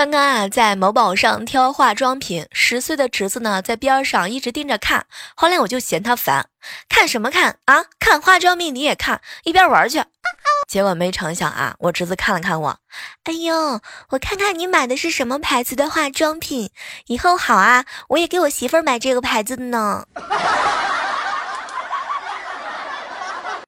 刚刚啊，在某宝上挑化妆品，十岁的侄子呢在边上一直盯着看。后来我就嫌他烦，看什么看啊？看化妆品你也看，一边玩去。结果没成想啊，我侄子看了看我，哎呦，我看看你买的是什么牌子的化妆品，以后好啊，我也给我媳妇儿买这个牌子的呢。